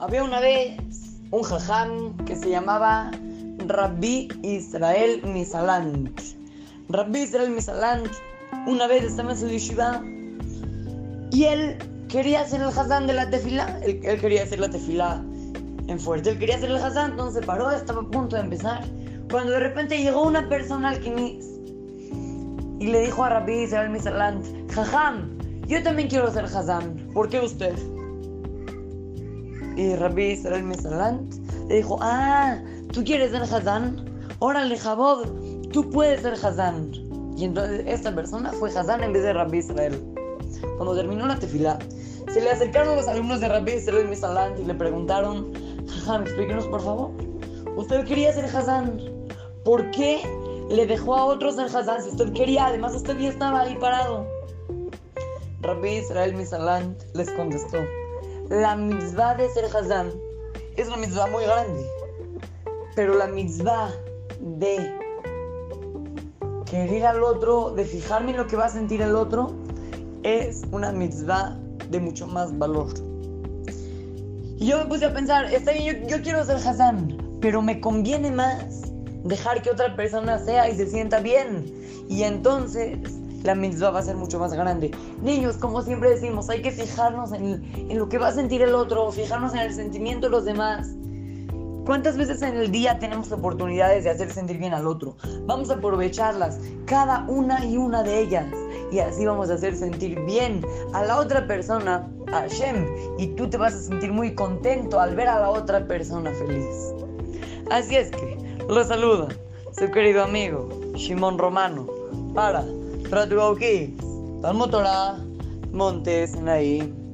Había una vez un jajam que se llamaba Rabbi Israel Misalant. Rabbi Israel Misalant una vez estaba en su yeshiva y él quería hacer el hazán de la tefila. Él, quería hacer la tefila en fuerte. Él quería hacer el hazán, entonces paró, estaba a punto de empezar. Cuando de repente llegó una persona al y le dijo a Rabbi Israel Misalant, Jajam, yo también quiero hacer hazán. ¿Por qué usted? Y Rabbi Israel Misalant le dijo, ah, ¿tú quieres ser Hazán? Órale, Jabod, tú puedes ser Hazán. Y entonces esta persona fue Hazán en vez de Rabbi Israel. Cuando terminó la tefila, se le acercaron los alumnos de Rabbi Israel Misalant y le preguntaron, Jajam, explíquenos por favor. Usted quería ser Hazán. ¿Por qué le dejó a otros ser Hazán si usted quería? Además, usted ya estaba ahí parado. Rabbi Israel Misalant les contestó la mitzvah de ser Hazán es una mitzvah muy grande. Pero la mitzvah de querer al otro, de fijarme en lo que va a sentir el otro, es una mitzvah de mucho más valor. Y yo me puse a pensar, está bien, yo, quiero ser Hazán, pero me conviene más dejar que otra persona sea y se sienta bien. Y entonces la mitzvah va a ser mucho más grande. Niños, como siempre decimos, hay que fijarnos en, en, lo que va a sentir el otro, fijarnos en el sentimiento de los demás. ¿Cuántas veces en el día tenemos oportunidades de hacer sentir bien al otro? Vamos a aprovecharlas, cada una y una de ellas. Y así vamos a hacer sentir bien a la otra persona, a Hashem. Y tú te vas a sentir muy contento al ver a la otra persona feliz. Así es que, lo saluda su querido amigo, Shimon Romano, para Rodrowski, Talmud Torah, Montes Naim.